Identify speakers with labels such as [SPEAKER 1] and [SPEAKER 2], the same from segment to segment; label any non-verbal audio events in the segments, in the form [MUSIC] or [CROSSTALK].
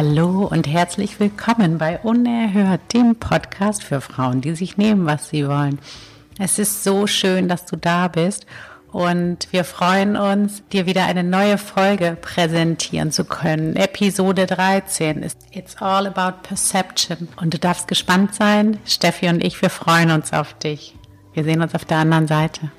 [SPEAKER 1] Hallo und herzlich willkommen bei Unerhört, dem Podcast für Frauen, die sich nehmen, was sie wollen. Es ist so schön, dass du da bist und wir freuen uns, dir wieder eine neue Folge präsentieren zu können. Episode 13 ist It's All About Perception und du darfst gespannt sein. Steffi und ich, wir freuen uns auf dich. Wir sehen uns auf der anderen Seite.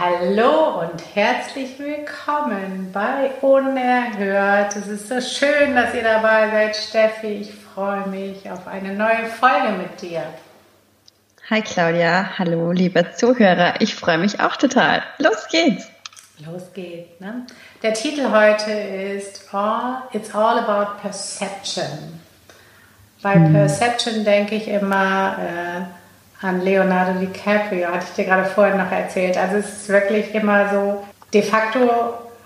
[SPEAKER 1] Hallo und herzlich willkommen bei Unerhört. Es ist so schön, dass ihr dabei seid, Steffi. Ich freue mich auf eine neue Folge mit dir.
[SPEAKER 2] Hi Claudia, hallo liebe Zuhörer. Ich freue mich auch total. Los geht's.
[SPEAKER 1] Los geht's. Ne? Der Titel heute ist all, It's All About Perception. Bei hm. Perception denke ich immer, äh, an Leonardo DiCaprio, hatte ich dir gerade vorhin noch erzählt. Also es ist wirklich immer so, de facto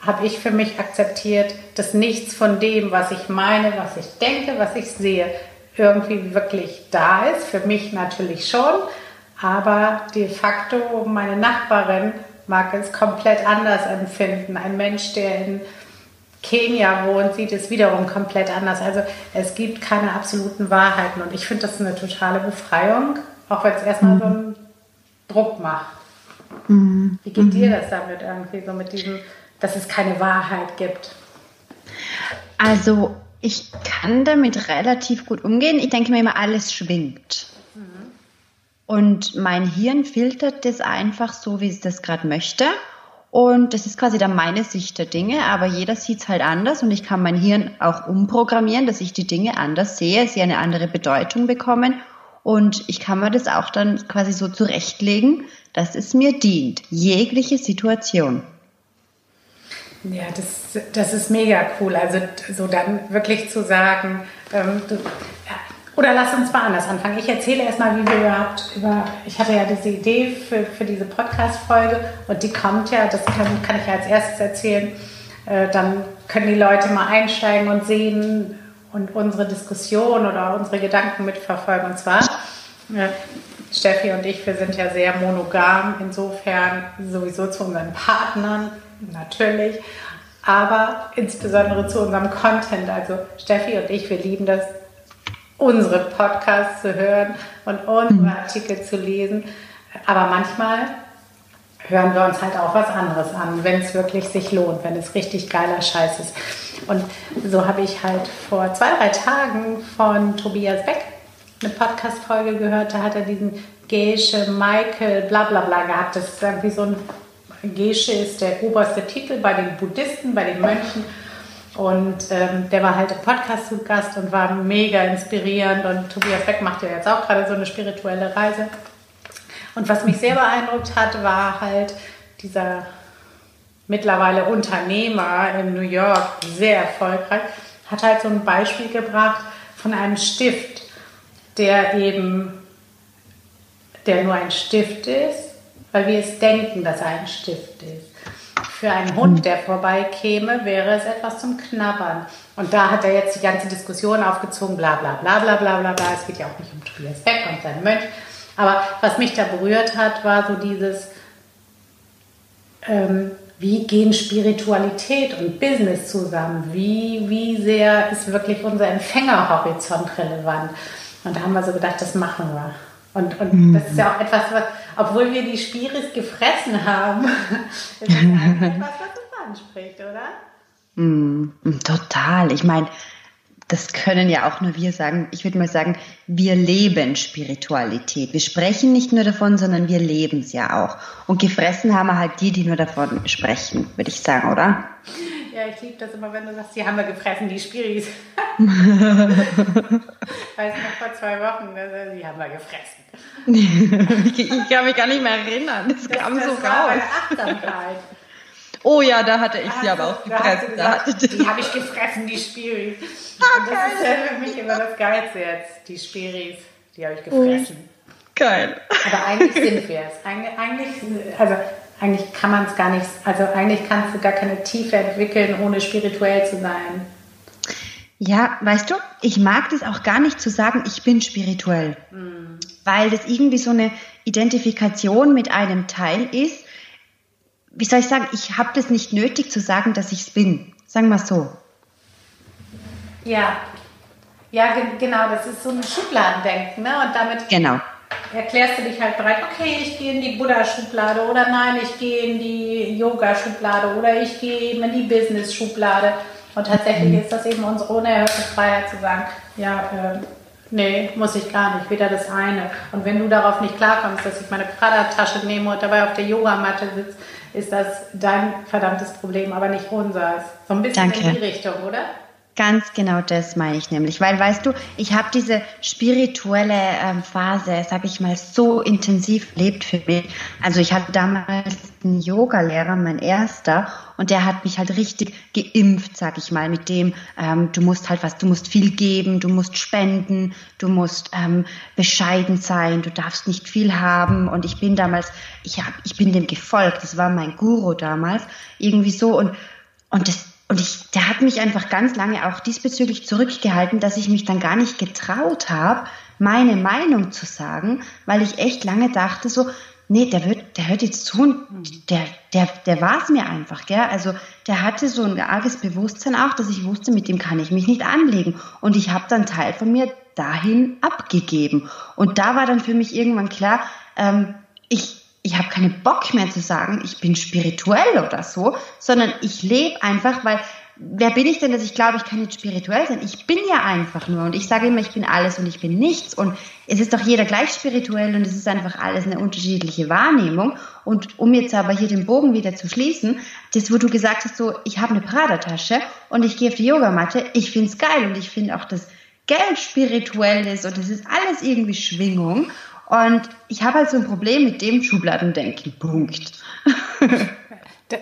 [SPEAKER 1] habe ich für mich akzeptiert, dass nichts von dem, was ich meine, was ich denke, was ich sehe, irgendwie wirklich da ist. Für mich natürlich schon, aber de facto meine Nachbarin mag es komplett anders empfinden. Ein Mensch, der in Kenia wohnt, sieht es wiederum komplett anders. Also es gibt keine absoluten Wahrheiten und ich finde das eine totale Befreiung auch wenn es erstmal mhm. so einen Druck macht. Mhm. Wie geht dir mhm. das damit irgendwie, so mit diesem, dass es keine Wahrheit gibt?
[SPEAKER 2] Also ich kann damit relativ gut umgehen. Ich denke mir immer, alles schwingt. Mhm. Und mein Hirn filtert das einfach so, wie es das gerade möchte. Und das ist quasi dann meine Sicht der Dinge, aber jeder sieht es halt anders und ich kann mein Hirn auch umprogrammieren, dass ich die Dinge anders sehe, sie eine andere Bedeutung bekommen und ich kann mir das auch dann quasi so zurechtlegen, dass es mir dient, jegliche Situation.
[SPEAKER 1] Ja, das, das ist mega cool. Also so dann wirklich zu sagen, ähm, du, oder lass uns mal anders anfangen. Ich erzähle erstmal, wie wir überhaupt über, ich hatte ja diese Idee für, für diese Podcast-Folge und die kommt ja, das kann, kann ich ja als erstes erzählen. Äh, dann können die Leute mal einsteigen und sehen, und unsere Diskussion oder unsere Gedanken mitverfolgen. Und zwar, äh, Steffi und ich, wir sind ja sehr monogam, insofern sowieso zu unseren Partnern, natürlich, aber insbesondere zu unserem Content. Also Steffi und ich, wir lieben das, unsere Podcasts zu hören und unsere mhm. Artikel zu lesen. Aber manchmal hören wir uns halt auch was anderes an, wenn es wirklich sich lohnt, wenn es richtig geiler Scheiß ist. Und so habe ich halt vor zwei, drei Tagen von Tobias Beck eine Podcast-Folge gehört, da hat er diesen Gesche Michael bla bla bla gehabt. Das ist irgendwie so ein Gesche ist der oberste Titel bei den Buddhisten, bei den Mönchen. Und ähm, der war halt im Podcast zu Gast und war mega inspirierend. Und Tobias Beck macht ja jetzt auch gerade so eine spirituelle Reise. Und was mich sehr beeindruckt hat, war halt dieser mittlerweile Unternehmer in New York, sehr erfolgreich, hat halt so ein Beispiel gebracht von einem Stift, der eben, der nur ein Stift ist, weil wir es denken, dass er ein Stift ist. Für einen Hund, der vorbeikäme, wäre es etwas zum Knabbern. Und da hat er jetzt die ganze Diskussion aufgezogen, bla bla bla bla bla bla bla. Es geht ja auch nicht um Tobias Beck und seinen Mönch, aber was mich da berührt hat, war so dieses, ähm, wie gehen Spiritualität und Business zusammen? Wie, wie sehr ist wirklich unser Empfängerhorizont relevant? Und da haben wir so gedacht, das machen wir. Und, und mhm. das ist ja auch etwas, was, obwohl wir die Spiris gefressen haben, [LAUGHS] ist das etwas, was uns anspricht, oder?
[SPEAKER 2] Mm, total. Ich meine, das können ja auch nur wir sagen. Ich würde mal sagen, wir leben Spiritualität. Wir sprechen nicht nur davon, sondern wir leben es ja auch. Und gefressen haben wir halt die, die nur davon sprechen, würde ich sagen, oder?
[SPEAKER 1] Ja, ich liebe das immer, wenn du sagst, die haben wir gefressen, die Spiris. [LAUGHS] Weiß noch vor zwei Wochen, die haben wir gefressen. [LAUGHS]
[SPEAKER 2] ich, ich kann mich gar nicht mehr erinnern. Das, das kam das so
[SPEAKER 1] war raus. Achtsamkeit.
[SPEAKER 2] Oh ja, da hatte ich sie aber auch gefressen.
[SPEAKER 1] Gesagt, die habe ich gefressen, die Spiris. Ah, das ist ja für mich immer das Geilste jetzt, die Spiris. Die habe ich gefressen.
[SPEAKER 2] Geil.
[SPEAKER 1] Aber eigentlich sind wir es. Eigentlich, eigentlich, also eigentlich kann man es gar nicht, also eigentlich kannst du gar keine Tiefe entwickeln, ohne spirituell zu sein.
[SPEAKER 2] Ja, weißt du, ich mag das auch gar nicht zu sagen, ich bin spirituell, mhm. weil das irgendwie so eine Identifikation mit einem Teil ist. Wie soll ich sagen, ich habe das nicht nötig zu sagen, dass ich es bin. Sagen wir so.
[SPEAKER 1] Ja, ja, genau, das ist so ein Schubladendenken, ne? Und damit
[SPEAKER 2] genau.
[SPEAKER 1] Erklärst du dich halt bereit, okay, ich gehe in die Buddha-Schublade oder nein, ich gehe in die Yoga-Schublade oder ich gehe eben in die Business-Schublade. Und tatsächlich mhm. ist das eben unsere unerhörte Freiheit zu sagen, ja, äh, nee, muss ich gar nicht, weder das eine. Und wenn du darauf nicht klarkommst, dass ich meine Prada-Tasche nehme und dabei auf der Yogamatte sitze, ist das dein verdammtes Problem, aber nicht unseres. So ein bisschen Danke. in die Richtung, oder?
[SPEAKER 2] Ganz genau das meine ich nämlich, weil weißt du, ich habe diese spirituelle ähm, Phase, sag ich mal, so intensiv lebt für mich. Also ich hatte damals einen Yoga-Lehrer, mein erster, und der hat mich halt richtig geimpft, sag ich mal, mit dem, ähm, du musst halt was, du musst viel geben, du musst spenden, du musst ähm, bescheiden sein, du darfst nicht viel haben. Und ich bin damals, ich hab, ich bin dem gefolgt, das war mein Guru damals, irgendwie so und und das und ich, der hat mich einfach ganz lange auch diesbezüglich zurückgehalten, dass ich mich dann gar nicht getraut habe, meine Meinung zu sagen, weil ich echt lange dachte so, nee, der wird, der hört jetzt zu und der, der, der war es mir einfach, gell? Also der hatte so ein arges Bewusstsein auch, dass ich wusste, mit dem kann ich mich nicht anlegen. Und ich habe dann Teil von mir dahin abgegeben. Und da war dann für mich irgendwann klar, ähm, ich, ich habe keinen Bock mehr zu sagen, ich bin spirituell oder so, sondern ich lebe einfach, weil wer bin ich denn, dass ich glaube, ich kann nicht spirituell sein? Ich bin ja einfach nur und ich sage immer, ich bin alles und ich bin nichts und es ist doch jeder gleich spirituell und es ist einfach alles eine unterschiedliche Wahrnehmung. Und um jetzt aber hier den Bogen wieder zu schließen, das, wo du gesagt hast, so, ich habe eine Prada-Tasche und ich gehe auf die Yogamatte, ich finde es geil und ich finde auch, dass Geld spirituell ist und es ist alles irgendwie Schwingung. Und ich habe halt so ein Problem mit dem Schubladendenken. Punkt.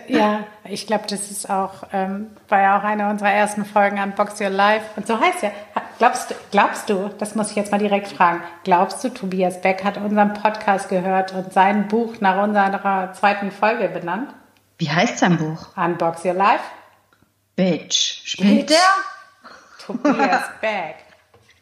[SPEAKER 1] Ja, ich glaube, das ist auch, ähm, war ja auch eine unserer ersten Folgen an Box Your Life. Und so heißt ja, glaubst, glaubst du, das muss ich jetzt mal direkt fragen, glaubst du, Tobias Beck hat unseren Podcast gehört und sein Buch nach unserer zweiten Folge benannt?
[SPEAKER 2] Wie heißt sein Buch?
[SPEAKER 1] Unbox Your Life.
[SPEAKER 2] Bitch. Spielt der?
[SPEAKER 1] Tobias [LAUGHS] Beck.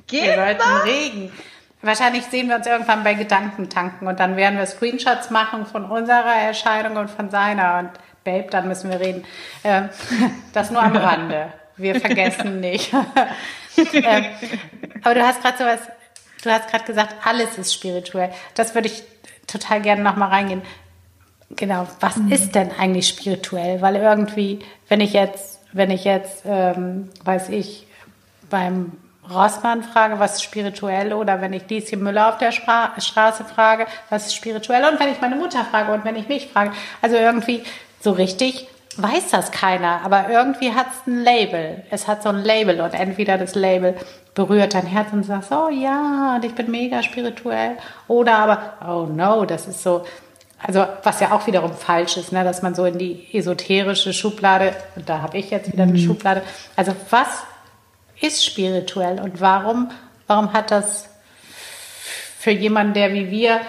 [SPEAKER 1] Geht Wir sollten regen. Wahrscheinlich sehen wir uns irgendwann bei Gedankentanken und dann werden wir Screenshots machen von unserer Erscheinung und von seiner und Babe, dann müssen wir reden. Ähm, [LAUGHS] das nur am Rande. Wir [LAUGHS] vergessen nicht. [LAUGHS] Ähm, aber du hast gerade sowas, du hast gerade gesagt, alles ist spirituell. Das würde ich total gerne nochmal reingehen. Genau, was mhm. ist denn eigentlich spirituell? Weil irgendwie, wenn ich jetzt, wenn ich jetzt, ähm, weiß ich, beim Rossmann frage, was ist spirituell, oder wenn ich Lieschen Müller auf der Stra Straße frage, was ist spirituell, und wenn ich meine Mutter frage und wenn ich mich frage. Also irgendwie so richtig weiß das keiner, aber irgendwie hat es ein Label. Es hat so ein Label und entweder das Label berührt dein Herz und sagst, oh ja, und ich bin mega spirituell, oder aber, oh no, das ist so, also was ja auch wiederum falsch ist, ne, dass man so in die esoterische Schublade, und da habe ich jetzt wieder eine mhm. Schublade, also was ist spirituell und warum, warum hat das für jemanden, der wie wir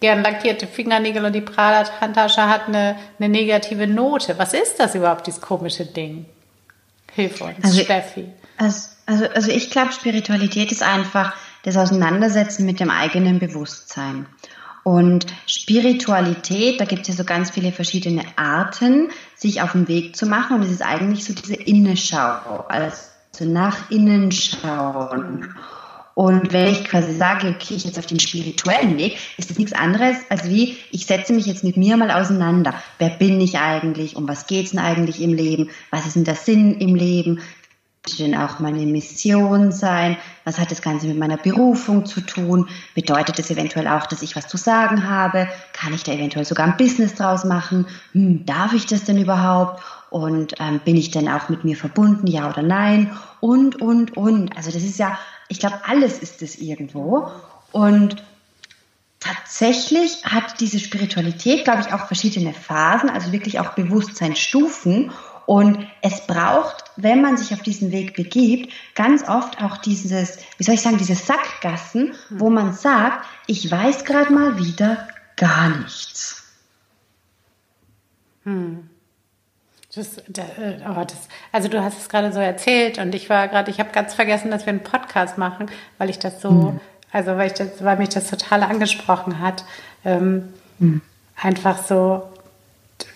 [SPEAKER 1] gern lackierte Fingernägel und die Prada-Handtasche hat eine, eine negative Note. Was ist das überhaupt, dieses komische Ding? Hilf uns,
[SPEAKER 2] also,
[SPEAKER 1] Steffi.
[SPEAKER 2] Also, also, also ich glaube, Spiritualität ist einfach das Auseinandersetzen mit dem eigenen Bewusstsein. Und Spiritualität, da gibt es ja so ganz viele verschiedene Arten, sich auf den Weg zu machen. Und es ist eigentlich so diese Innenschau, also nach innen schauen. Und wenn ich quasi sage, okay, ich jetzt auf den spirituellen Weg, ist das nichts anderes, als wie, ich setze mich jetzt mit mir mal auseinander. Wer bin ich eigentlich? Um was geht es denn eigentlich im Leben? Was ist denn der Sinn im Leben? Was denn auch meine Mission sein? Was hat das Ganze mit meiner Berufung zu tun? Bedeutet das eventuell auch, dass ich was zu sagen habe? Kann ich da eventuell sogar ein Business draus machen? Hm, darf ich das denn überhaupt? Und ähm, bin ich denn auch mit mir verbunden, ja oder nein? Und, und, und. Also das ist ja ich glaube, alles ist es irgendwo. Und tatsächlich hat diese Spiritualität, glaube ich, auch verschiedene Phasen, also wirklich auch Bewusstseinsstufen. Und es braucht, wenn man sich auf diesen Weg begibt, ganz oft auch dieses, wie soll ich sagen, diese Sackgassen, wo man sagt, ich weiß gerade mal wieder gar nichts.
[SPEAKER 1] Hm. Das, das, oh, das, also du hast es gerade so erzählt und ich war gerade, ich habe ganz vergessen, dass wir einen Podcast machen, weil ich das so, mhm. also weil ich das, weil mich das total angesprochen hat. Ähm, mhm. Einfach so,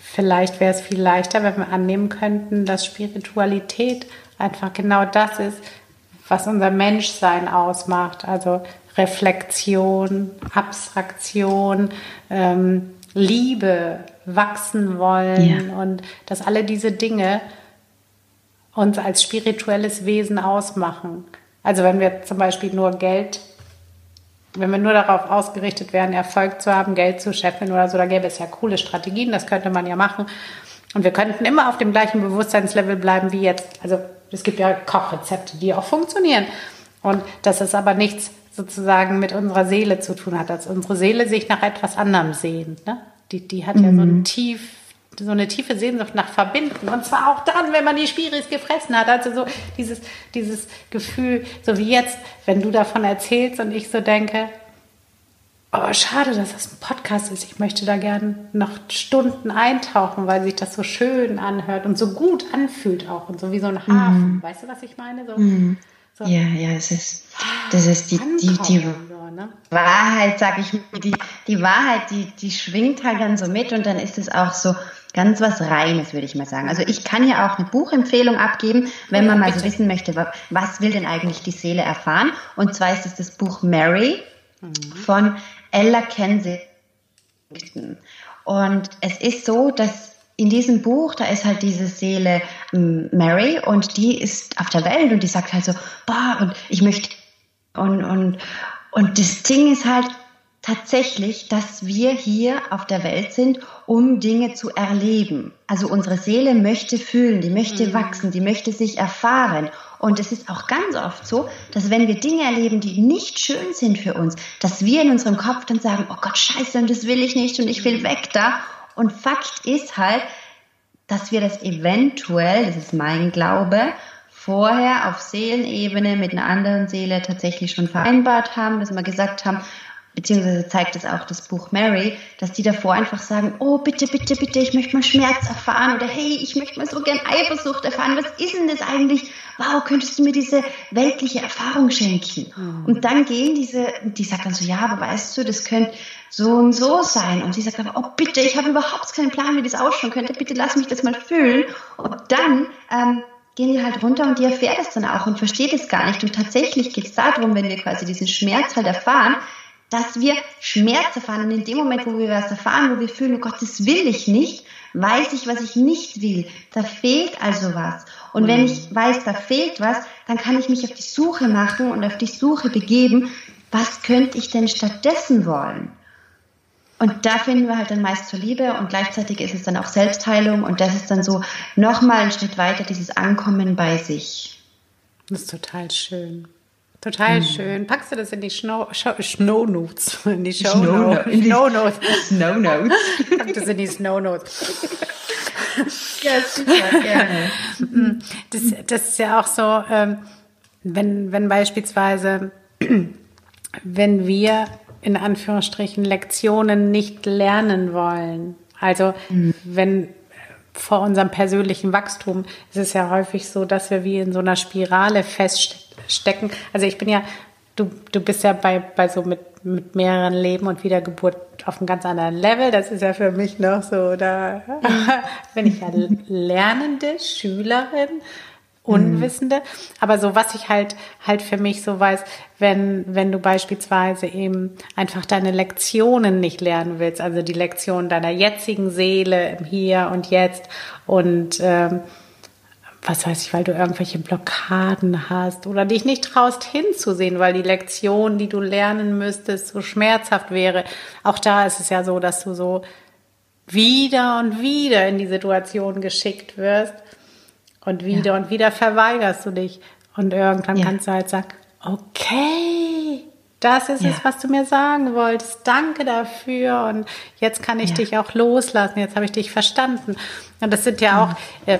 [SPEAKER 1] vielleicht wäre es viel leichter, wenn wir annehmen könnten, dass Spiritualität einfach genau das ist, was unser Menschsein ausmacht. Also Reflexion, Abstraktion, ähm, Liebe, wachsen wollen ja. und dass alle diese Dinge uns als spirituelles Wesen ausmachen. Also wenn wir zum Beispiel nur Geld, wenn wir nur darauf ausgerichtet wären, Erfolg zu haben, Geld zu scheffeln oder so, da gäbe es ja coole Strategien, das könnte man ja machen. Und wir könnten immer auf dem gleichen Bewusstseinslevel bleiben wie jetzt. Also es gibt ja Kochrezepte, die auch funktionieren. Und dass es aber nichts sozusagen mit unserer Seele zu tun hat, dass unsere Seele sich nach etwas anderem sehnt. Ne? Die, die hat mhm. ja so, ein mhm. tief, so eine tiefe Sehnsucht nach Verbinden. Und zwar auch dann, wenn man die Spiris gefressen hat. Also so dieses, dieses Gefühl, so wie jetzt, wenn du davon erzählst und ich so denke, oh, schade, dass das ein Podcast ist. Ich möchte da gerne noch Stunden eintauchen, weil sich das so schön anhört und so gut anfühlt auch und so wie so ein Hafen. Mhm. Weißt du, was ich meine? So,
[SPEAKER 2] mhm. So. Ja, ja, es ist, das ist die, die, die ne? Wahrheit, sag ich mal, die, die Wahrheit, die, die schwingt halt dann so mit und dann ist es auch so ganz was Reines, würde ich mal sagen. Also ich kann ja auch eine Buchempfehlung abgeben, wenn man mal so wissen möchte, was will denn eigentlich die Seele erfahren. Und zwar ist es das Buch Mary mhm. von Ella Kensington. Und es ist so, dass in diesem Buch, da ist halt diese Seele ähm, Mary und die ist auf der Welt und die sagt halt so, boah, und ich möchte, und, und, und das Ding ist halt tatsächlich, dass wir hier auf der Welt sind, um Dinge zu erleben. Also unsere Seele möchte fühlen, die möchte mhm. wachsen, die möchte sich erfahren. Und es ist auch ganz oft so, dass wenn wir Dinge erleben, die nicht schön sind für uns, dass wir in unserem Kopf dann sagen, oh Gott, scheiße, und das will ich nicht und ich will weg da. Und Fakt ist halt, dass wir das eventuell, das ist mein Glaube, vorher auf Seelenebene mit einer anderen Seele tatsächlich schon vereinbart haben, dass wir gesagt haben, beziehungsweise zeigt es auch das Buch Mary, dass die davor einfach sagen, oh bitte, bitte, bitte, ich möchte mal Schmerz erfahren oder hey, ich möchte mal so gern Eifersucht erfahren, was ist denn das eigentlich? Wow, könntest du mir diese weltliche Erfahrung schenken? Mhm. Und dann gehen diese, die sagt dann so, ja, aber weißt du, das könnte so und so sein. Und sie sagt aber, oh bitte, ich habe überhaupt keinen Plan, wie das ausschauen könnte, bitte lass mich das mal fühlen. Und dann ähm, gehen die halt runter und die erfährt es dann auch und versteht es gar nicht. Und tatsächlich geht es darum, wenn wir quasi diesen Schmerz halt erfahren, dass wir Schmerz erfahren. Und in dem Moment, wo wir was erfahren, wo wir fühlen, oh Gott, das will ich nicht, weiß ich, was ich nicht will. Da fehlt also was. Und wenn ich weiß, da fehlt was, dann kann ich mich auf die Suche machen und auf die Suche begeben, was könnte ich denn stattdessen wollen? Und da finden wir halt dann meist zur Liebe und gleichzeitig ist es dann auch Selbstheilung und das ist dann so nochmal ein Schritt weiter, dieses Ankommen bei sich.
[SPEAKER 1] Das ist total schön. Total mhm. schön. Packst du das in die Snow, Snow Notes? In die Show Snow, Notes. In die Snow Notes. Snow Notes. [LAUGHS] Pack das in die Snow Notes. ja, super, [LAUGHS] gerne. Mm, das, das ist ja auch so, ähm, wenn, wenn beispielsweise, [CLEARS THROAT] wenn wir in Anführungsstrichen Lektionen nicht lernen wollen. Also mhm. wenn vor unserem persönlichen Wachstum ist es ja häufig so, dass wir wie in so einer Spirale feststecken stecken. Also ich bin ja, du, du bist ja bei, bei so mit, mit mehreren Leben und Wiedergeburt auf einem ganz anderen Level. Das ist ja für mich noch so, da [LAUGHS] bin ich ja Lernende, Schülerin, Unwissende. Aber so, was ich halt, halt für mich so weiß, wenn, wenn du beispielsweise eben einfach deine Lektionen nicht lernen willst, also die Lektionen deiner jetzigen Seele im Hier und Jetzt und, ähm, was weiß ich, weil du irgendwelche Blockaden hast oder dich nicht traust hinzusehen, weil die Lektion, die du lernen müsstest, so schmerzhaft wäre. Auch da ist es ja so, dass du so wieder und wieder in die Situation geschickt wirst und wieder ja. und wieder verweigerst du dich und irgendwann ja. kannst du halt sagen, okay, das ist ja. es, was du mir sagen wolltest. Danke dafür. Und jetzt kann ich dich auch loslassen. Jetzt habe ich dich verstanden. Und das sind ja auch, äh,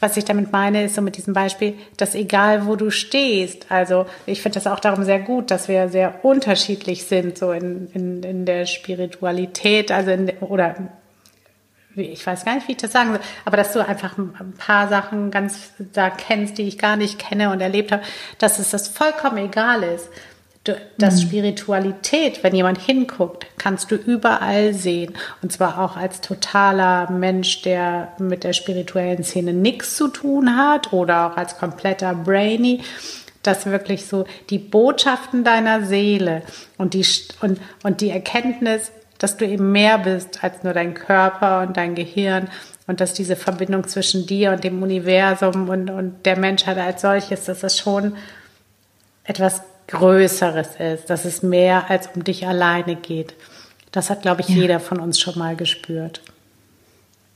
[SPEAKER 1] was ich damit meine, ist so mit diesem Beispiel, dass egal wo du stehst, also ich finde das auch darum sehr gut, dass wir sehr unterschiedlich sind, so in, in, in der Spiritualität, also in, oder ich weiß gar nicht, wie ich das sagen soll, aber dass du einfach ein paar Sachen ganz da kennst, die ich gar nicht kenne und erlebt habe, dass es das vollkommen egal ist. Dass mhm. Spiritualität, wenn jemand hinguckt, kannst du überall sehen. Und zwar auch als totaler Mensch, der mit der spirituellen Szene nichts zu tun hat oder auch als kompletter Brainy dass wirklich so die Botschaften deiner Seele und die, und, und die Erkenntnis, dass du eben mehr bist als nur dein Körper und dein Gehirn und dass diese Verbindung zwischen dir und dem Universum und, und der Menschheit als solches, dass das schon etwas Größeres ist, dass es mehr als um dich alleine geht. Das hat, glaube ich, ja. jeder von uns schon mal gespürt.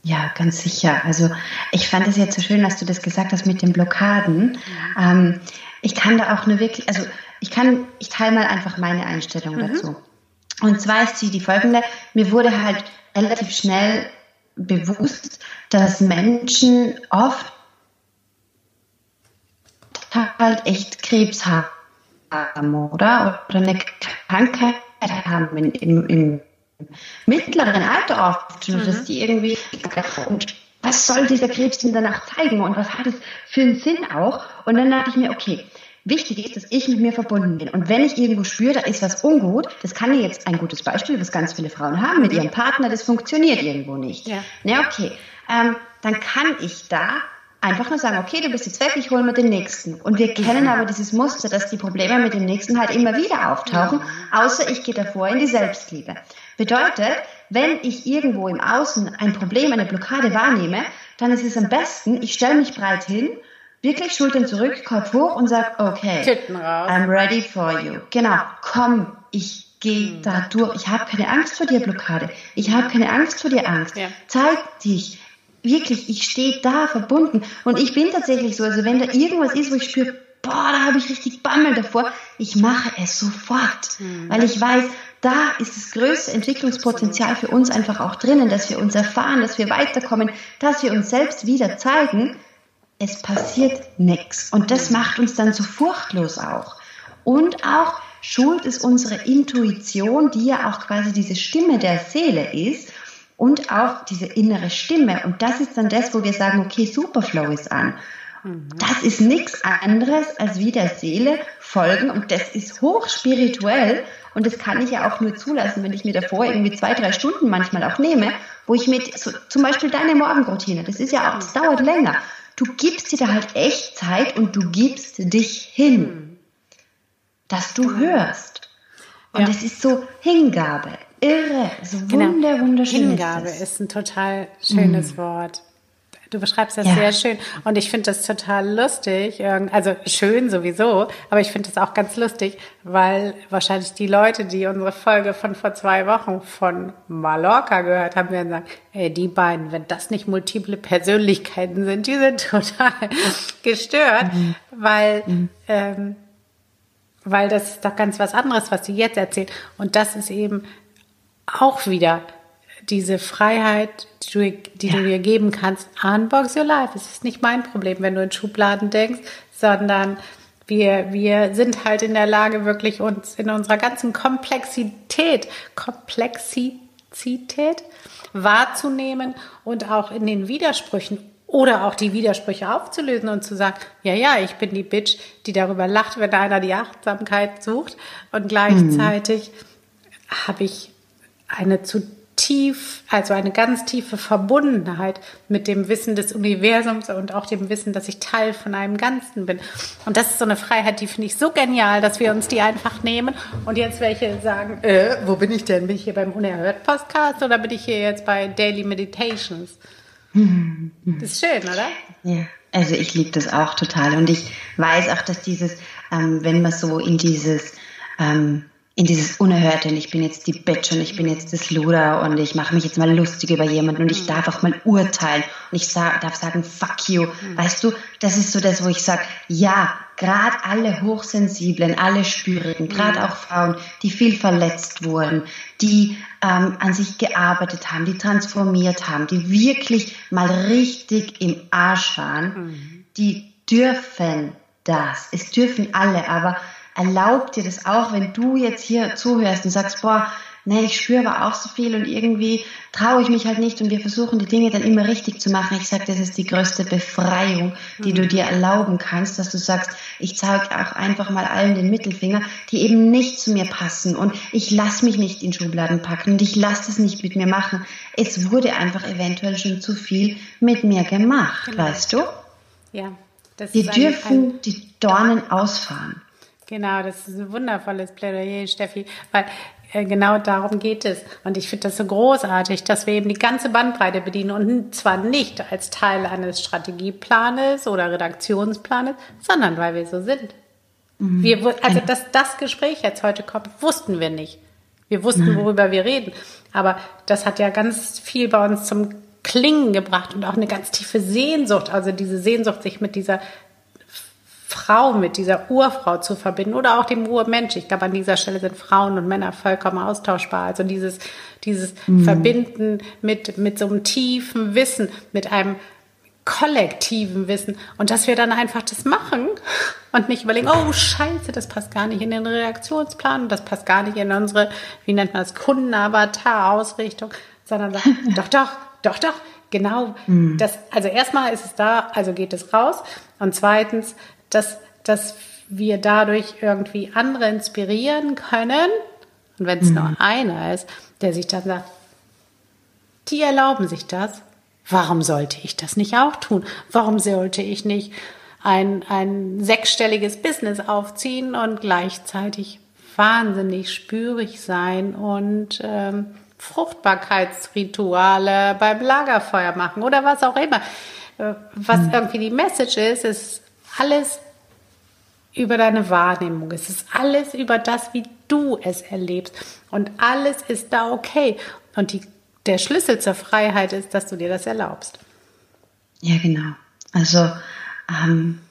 [SPEAKER 2] Ja, ganz sicher. Also ich fand es jetzt so schön, dass du das gesagt hast mit den Blockaden. Ähm, ich kann da auch nur wirklich, also ich kann, ich teile mal einfach meine Einstellung mhm. dazu. Und zwar ist sie die folgende. Mir wurde halt relativ schnell bewusst, dass Menschen oft halt echt Krebs haben, oder? Oder eine Krankheit haben im, im, im mittleren Alter oft, mhm. dass die irgendwie, und was soll dieser Krebs denn danach zeigen und was hat es für einen Sinn auch? Und dann dachte ich mir, okay, Wichtig ist, dass ich mit mir verbunden bin. Und wenn ich irgendwo spüre, da ist was ungut, das kann ja jetzt ein gutes Beispiel, was ganz viele Frauen haben mit ihrem Partner, das funktioniert irgendwo nicht. Ja, ja okay. Ähm, dann kann ich da einfach nur sagen, okay, du bist jetzt weg, ich hole mir den nächsten. Und wir kennen aber dieses Muster, dass die Probleme mit dem nächsten halt immer wieder auftauchen, außer ich gehe davor in die Selbstliebe. Bedeutet, wenn ich irgendwo im Außen ein Problem, eine Blockade wahrnehme, dann ist es am besten, ich stelle mich breit hin wirklich Schultern zurück, Kopf hoch und sag, okay, I'm ready for you. Genau, komm, ich gehe mhm. da durch. Ich habe keine Angst vor dir, Blockade. Ich habe keine Angst vor dir, Angst. Ja. Zeig dich. Wirklich, ich stehe da verbunden. Und ich bin tatsächlich so, also wenn da irgendwas ist, wo ich spüre, boah, da habe ich richtig Bammel davor, ich mache es sofort. Mhm. Weil ich weiß, da ist das größte Entwicklungspotenzial für uns einfach auch drinnen, dass wir uns erfahren, dass wir weiterkommen, dass wir uns selbst wieder zeigen es passiert nichts. Und das macht uns dann so furchtlos auch. Und auch schult es unsere Intuition, die ja auch quasi diese Stimme der Seele ist und auch diese innere Stimme. Und das ist dann das, wo wir sagen, okay, Superflow ist an. Das ist nichts anderes als wie der Seele folgen und das ist hochspirituell und das kann ich ja auch nur zulassen, wenn ich mir davor irgendwie zwei, drei Stunden manchmal auch nehme, wo ich mit, so, zum Beispiel deine Morgenroutine, das ist ja auch, das dauert länger du gibst dir da halt echt Zeit und du gibst dich hin, dass du hörst. Und ja. es ist so Hingabe, irre, so genau. wunder, wunderschön.
[SPEAKER 1] Hingabe ist, ist, ein total schönes mm. Wort. Du beschreibst das ja. sehr schön. Und ich finde das total lustig. Also schön sowieso, aber ich finde das auch ganz lustig, weil wahrscheinlich die Leute, die unsere Folge von vor zwei Wochen von Mallorca gehört haben, werden sagen, ey, die beiden, wenn das nicht multiple Persönlichkeiten sind, die sind [LAUGHS] total gestört, mhm. weil, mhm. Ähm, weil das ist doch ganz was anderes, was sie jetzt erzählt. Und das ist eben auch wieder diese Freiheit, die, du, die ja. du dir geben kannst, unbox your life. Es ist nicht mein Problem, wenn du in Schubladen denkst, sondern wir, wir sind halt in der Lage, wirklich uns in unserer ganzen Komplexität, Komplexität wahrzunehmen und auch in den Widersprüchen oder auch die Widersprüche aufzulösen und zu sagen, ja, ja, ich bin die Bitch, die darüber lacht, wenn einer die Achtsamkeit sucht und gleichzeitig mhm. habe ich eine zu tief, also eine ganz tiefe Verbundenheit mit dem Wissen des Universums und auch dem Wissen, dass ich Teil von einem Ganzen bin. Und das ist so eine Freiheit, die finde ich so genial, dass wir uns die einfach nehmen. Und jetzt welche sagen, äh, wo bin ich denn? Bin ich hier beim Unerhört Podcast oder bin ich hier jetzt bei Daily Meditations? Das ist schön, oder?
[SPEAKER 2] Ja, also ich liebe das auch total. Und ich weiß auch, dass dieses, ähm, wenn man so in dieses ähm, in dieses Unerhörte und ich bin jetzt die Bitch und ich bin jetzt das Luder und ich mache mich jetzt mal lustig über jemanden und ich darf auch mal urteilen und ich sag, darf sagen, fuck you. Weißt du, das ist so das, wo ich sage, ja, gerade alle Hochsensiblen, alle Spürigen, gerade auch Frauen, die viel verletzt wurden, die ähm, an sich gearbeitet haben, die transformiert haben, die wirklich mal richtig im Arsch waren, mhm. die dürfen das. Es dürfen alle, aber erlaubt dir das auch, wenn du jetzt hier zuhörst und sagst, boah, nee, ich spüre aber auch so viel und irgendwie traue ich mich halt nicht und wir versuchen die Dinge dann immer richtig zu machen. Ich sage, das ist die größte Befreiung, die du dir erlauben kannst, dass du sagst, ich zeige auch einfach mal allen den Mittelfinger, die eben nicht zu mir passen und ich lasse mich nicht in Schubladen packen und ich lasse das nicht mit mir machen. Es wurde einfach eventuell schon zu viel mit mir gemacht, genau. weißt du?
[SPEAKER 1] Ja.
[SPEAKER 2] Das wir dürfen die Dornen ausfahren.
[SPEAKER 1] Genau, das ist ein wundervolles Plädoyer, Steffi, weil äh, genau darum geht es. Und ich finde das so großartig, dass wir eben die ganze Bandbreite bedienen und zwar nicht als Teil eines Strategieplanes oder Redaktionsplanes, sondern weil wir so sind. Mhm. Wir, also, genau. dass das Gespräch jetzt heute kommt, wussten wir nicht. Wir wussten, mhm. worüber wir reden. Aber das hat ja ganz viel bei uns zum Klingen gebracht und auch eine ganz tiefe Sehnsucht. Also diese Sehnsucht, sich mit dieser Frau, mit dieser Urfrau zu verbinden oder auch dem Urmensch. Ich glaube, an dieser Stelle sind Frauen und Männer vollkommen austauschbar. Also dieses, dieses mhm. Verbinden mit, mit so einem tiefen Wissen, mit einem kollektiven Wissen und dass wir dann einfach das machen und nicht überlegen, oh Scheiße, das passt gar nicht in den Reaktionsplan, das passt gar nicht in unsere, wie nennt man das, Kundenavatar-Ausrichtung, sondern [LAUGHS] doch, doch, doch, doch, genau. Mhm. Das, also erstmal ist es da, also geht es raus und zweitens dass, dass wir dadurch irgendwie andere inspirieren können. Und wenn es mhm. nur einer ist, der sich dann sagt, die erlauben sich das. Warum sollte ich das nicht auch tun? Warum sollte ich nicht ein, ein sechsstelliges Business aufziehen und gleichzeitig wahnsinnig spürig sein und ähm, Fruchtbarkeitsrituale beim Lagerfeuer machen oder was auch immer. Äh, was mhm. irgendwie die Message ist, ist alles über deine Wahrnehmung. Es ist alles über das, wie du es erlebst. Und alles ist da okay. Und die, der Schlüssel zur Freiheit ist, dass du dir das erlaubst.
[SPEAKER 2] Ja, genau. Also, ähm,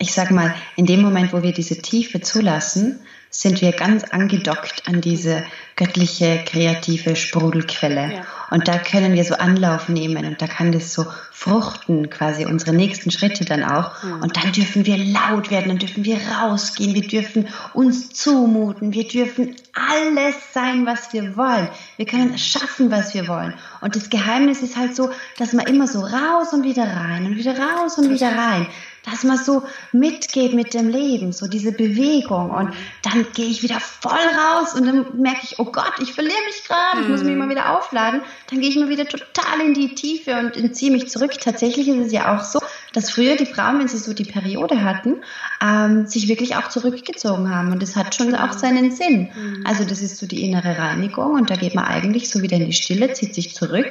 [SPEAKER 2] ich sage mal, in dem Moment, wo wir diese Tiefe zulassen, sind wir ganz angedockt an diese göttliche, kreative Sprudelquelle. Ja. Und da können wir so Anlauf nehmen und da kann das so fruchten, quasi unsere nächsten Schritte dann auch. Mhm. Und dann dürfen wir laut werden, dann dürfen wir rausgehen, wir dürfen uns zumuten, wir dürfen alles sein, was wir wollen. Wir können schaffen, was wir wollen. Und das Geheimnis ist halt so, dass man immer so raus und wieder rein und wieder raus und wieder rein dass man so mitgeht mit dem Leben, so diese Bewegung. Und dann gehe ich wieder voll raus und dann merke ich, oh Gott, ich verliere mich gerade, ich muss mich mal wieder aufladen. Dann gehe ich mal wieder total in die Tiefe und entziehe mich zurück. Tatsächlich ist es ja auch so, dass früher die Frauen, wenn sie so die Periode hatten, ähm, sich wirklich auch zurückgezogen haben. Und das hat schon auch seinen Sinn. Mhm. Also das ist so die innere Reinigung und da geht man eigentlich so wieder in die Stille, zieht sich zurück,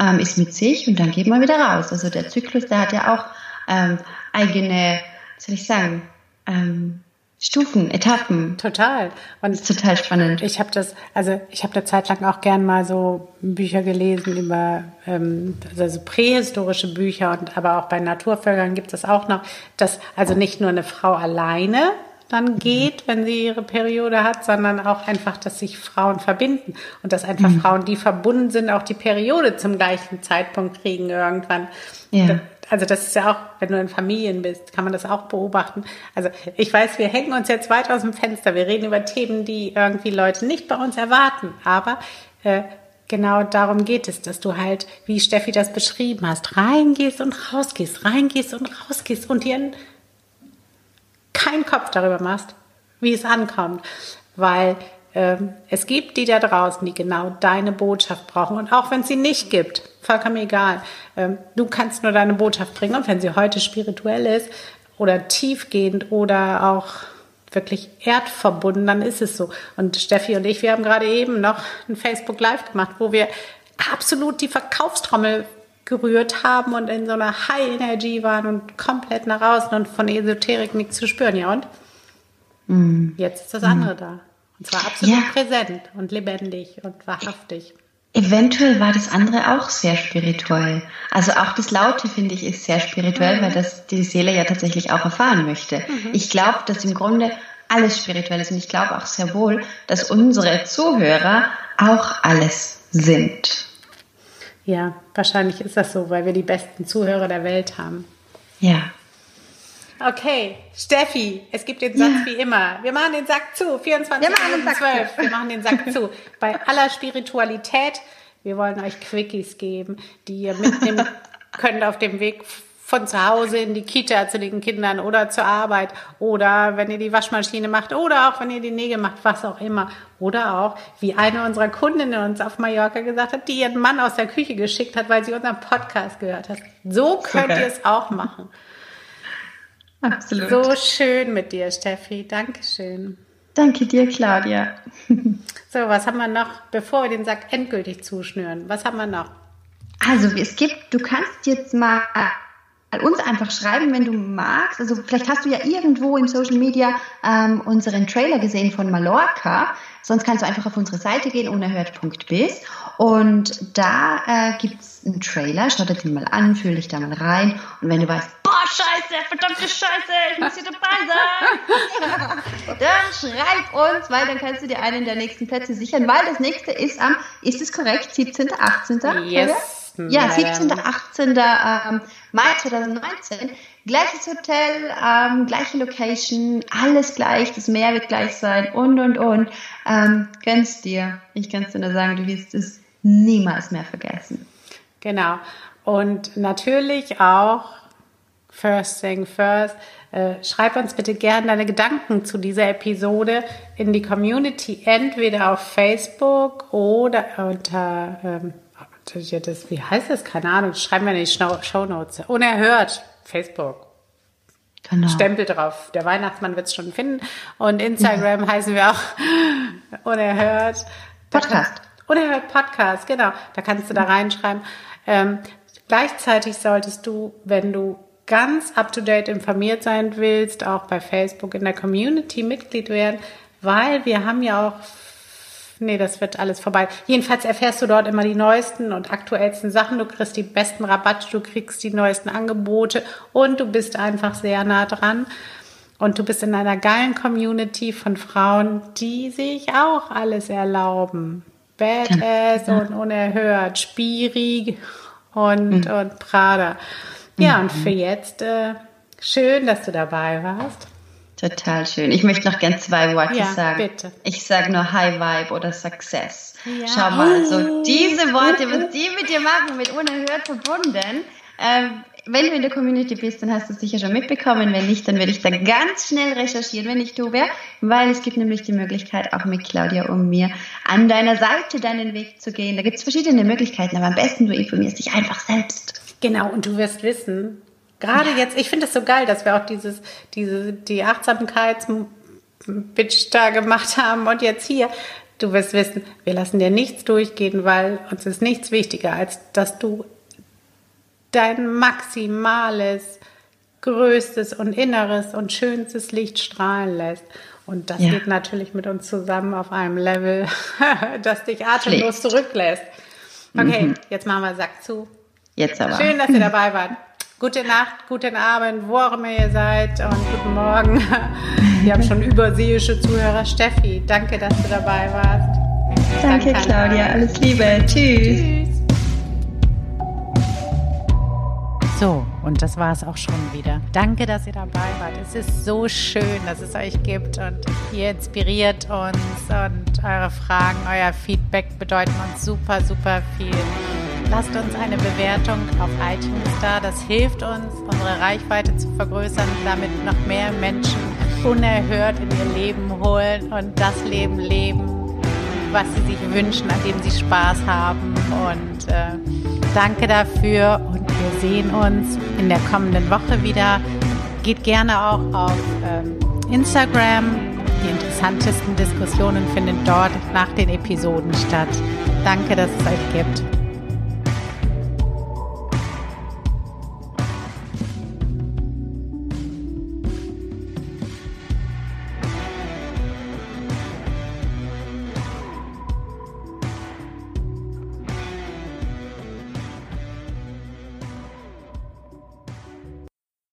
[SPEAKER 2] ähm, ist mit sich und dann geht man wieder raus. Also der Zyklus, der hat ja auch ähm, eigene, soll ich sagen, ähm, Stufen, Etappen.
[SPEAKER 1] Total.
[SPEAKER 2] Und das ist total spannend.
[SPEAKER 1] Ich habe das, also ich habe da zeitlang auch gern mal so Bücher gelesen über ähm, also prähistorische Bücher und aber auch bei Naturvölkern gibt es auch noch, dass also nicht nur eine Frau alleine dann geht, wenn sie ihre Periode hat, sondern auch einfach, dass sich Frauen verbinden und dass einfach mhm. Frauen, die verbunden sind, auch die Periode zum gleichen Zeitpunkt kriegen irgendwann. Ja also das ist ja auch, wenn du in Familien bist, kann man das auch beobachten. Also ich weiß, wir hängen uns jetzt weit aus dem Fenster. Wir reden über Themen, die irgendwie Leute nicht bei uns erwarten. Aber äh, genau darum geht es, dass du halt, wie Steffi das beschrieben hast, reingehst und rausgehst, reingehst und rausgehst und dir keinen Kopf darüber machst, wie es ankommt. Weil es gibt die da draußen, die genau deine Botschaft brauchen. Und auch wenn es sie nicht gibt, vollkommen egal. Ähm, du kannst nur deine Botschaft bringen. Und wenn sie heute spirituell ist oder tiefgehend oder auch wirklich erdverbunden, dann ist es so. Und Steffi und ich, wir haben gerade eben noch ein Facebook Live gemacht, wo wir absolut die Verkaufstrommel gerührt haben und in so einer High Energy waren und komplett nach außen und von Esoterik nichts zu spüren. Ja, und? Mm. Jetzt ist das andere mm. da. Und zwar absolut ja. präsent und lebendig und wahrhaftig.
[SPEAKER 2] Eventuell war das andere auch sehr spirituell. Also auch das Laute finde ich ist sehr spirituell, mhm. weil das die Seele ja tatsächlich auch erfahren möchte. Mhm. Ich glaube, dass im Grunde alles spirituell ist und ich glaube auch sehr wohl, dass unsere Zuhörer auch alles sind.
[SPEAKER 1] Ja, wahrscheinlich ist das so, weil wir die besten Zuhörer der Welt haben.
[SPEAKER 2] Ja.
[SPEAKER 1] Okay, Steffi, es gibt den Satz ja. wie immer. Wir machen den Sack zu. 24 Minuten 12. Wir machen den Sack zu. Bei aller Spiritualität, wir wollen euch Quickies geben, die ihr mitnehmen [LAUGHS] könnt auf dem Weg von zu Hause in die Kita zu den Kindern oder zur Arbeit oder wenn ihr die Waschmaschine macht oder auch wenn ihr die Nägel macht, was auch immer. Oder auch, wie eine unserer Kundinnen uns auf Mallorca gesagt hat, die ihren Mann aus der Küche geschickt hat, weil sie unseren Podcast gehört hat. So könnt okay. ihr es auch machen. Absolut. So schön mit dir, Steffi. Dankeschön.
[SPEAKER 2] Danke dir, Claudia. [LAUGHS]
[SPEAKER 1] so, was haben wir noch, bevor wir den Sack endgültig zuschnüren? Was haben wir noch?
[SPEAKER 2] Also, es gibt, du kannst jetzt mal uns einfach schreiben, wenn du magst. Also vielleicht hast du ja irgendwo im Social Media ähm, unseren Trailer gesehen von Mallorca. Sonst kannst du einfach auf unsere Seite gehen, unerhört.biz. Und da äh, gibt es einen Trailer. Schau dir den mal an, fühl dich da mal rein. Und wenn du weißt, boah, scheiße, verdammte Scheiße, ich muss hier dabei sein, dann schreib uns, weil dann kannst du dir einen der nächsten Plätze sichern, weil das nächste ist am, ist es korrekt, 17., 18.?
[SPEAKER 1] Yes.
[SPEAKER 2] Ja, 17., 18. Ähm, Mai 2019. Gleiches Hotel, ähm, gleiche Location, alles gleich, das Meer wird gleich sein und und und. Ähm, gönn's dir. Ich kann es dir nur sagen, du wirst es niemals mehr vergessen.
[SPEAKER 1] Genau. Und natürlich auch, first thing first, äh, schreib uns bitte gerne deine Gedanken zu dieser Episode in die Community, entweder auf Facebook oder unter ähm, das, wie heißt das? Keine Ahnung. Schreiben wir in die Show Notes. Unerhört. Facebook. Genau. Stempel drauf. Der Weihnachtsmann wird es schon finden. Und Instagram ja. heißen wir auch [LAUGHS] Unerhört.
[SPEAKER 2] Podcast.
[SPEAKER 1] Unerhört Podcast, genau. Da kannst du da reinschreiben. Ähm, gleichzeitig solltest du, wenn du ganz up-to-date informiert sein willst, auch bei Facebook in der Community Mitglied werden, weil wir haben ja auch nee, das wird alles vorbei. Jedenfalls erfährst du dort immer die neuesten und aktuellsten Sachen. Du kriegst die besten Rabatte, du kriegst die neuesten Angebote und du bist einfach sehr nah dran. Und du bist in einer geilen Community von Frauen, die sich auch alles erlauben. Badass ja. und unerhört, Spiri und, mhm. und Prada. Ja, mhm. und für jetzt äh, schön, dass du dabei warst.
[SPEAKER 2] Total schön. Ich möchte noch gern zwei Worte ja, sagen. Bitte. Ich sage nur High Vibe oder Success. Ja. Schau mal, so diese Worte, was die mit dir machen, mit unerhört verbunden. Ähm, wenn du in der Community bist, dann hast du es sicher schon mitbekommen. Wenn nicht, dann werde ich da ganz schnell recherchieren, wenn ich du wäre, weil es gibt nämlich die Möglichkeit, auch mit Claudia und mir an deiner Seite deinen Weg zu gehen. Da gibt es verschiedene Möglichkeiten, aber am besten du informierst dich einfach selbst.
[SPEAKER 1] Genau, und du wirst wissen, Gerade ja. jetzt, ich finde es so geil, dass wir auch dieses, diese, die Achtsamkeits-Bitch da gemacht haben und jetzt hier. Du wirst wissen, wir lassen dir nichts durchgehen, weil uns ist nichts wichtiger, als dass du dein maximales, größtes und inneres und schönstes Licht strahlen lässt. Und das ja. geht natürlich mit uns zusammen auf einem Level, [LAUGHS] das dich atemlos Pflicht. zurücklässt. Okay, mhm. jetzt machen wir Sack zu.
[SPEAKER 2] Jetzt aber.
[SPEAKER 1] Schön, dass ihr dabei wart. Gute Nacht, guten Abend, wo auch immer ihr seid und guten Morgen. [LAUGHS] Wir haben schon überseeische Zuhörer. Steffi, danke, dass du dabei warst.
[SPEAKER 2] Danke, danke Claudia. Alles Liebe. Tschüss. Tschüss.
[SPEAKER 1] So, und das war es auch schon wieder. Danke, dass ihr dabei wart. Es ist so schön, dass es euch gibt und ihr inspiriert uns und eure Fragen, euer Feedback bedeuten uns super, super viel. Lasst uns eine Bewertung auf iTunes da. Das hilft uns, unsere Reichweite zu vergrößern, damit noch mehr Menschen unerhört in ihr Leben holen und das Leben leben, was sie sich wünschen, an dem sie Spaß haben. Und äh, danke dafür und wir sehen uns in der kommenden Woche wieder. Geht gerne auch auf ähm, Instagram. Die interessantesten Diskussionen finden dort nach den Episoden statt. Danke, dass es euch gibt.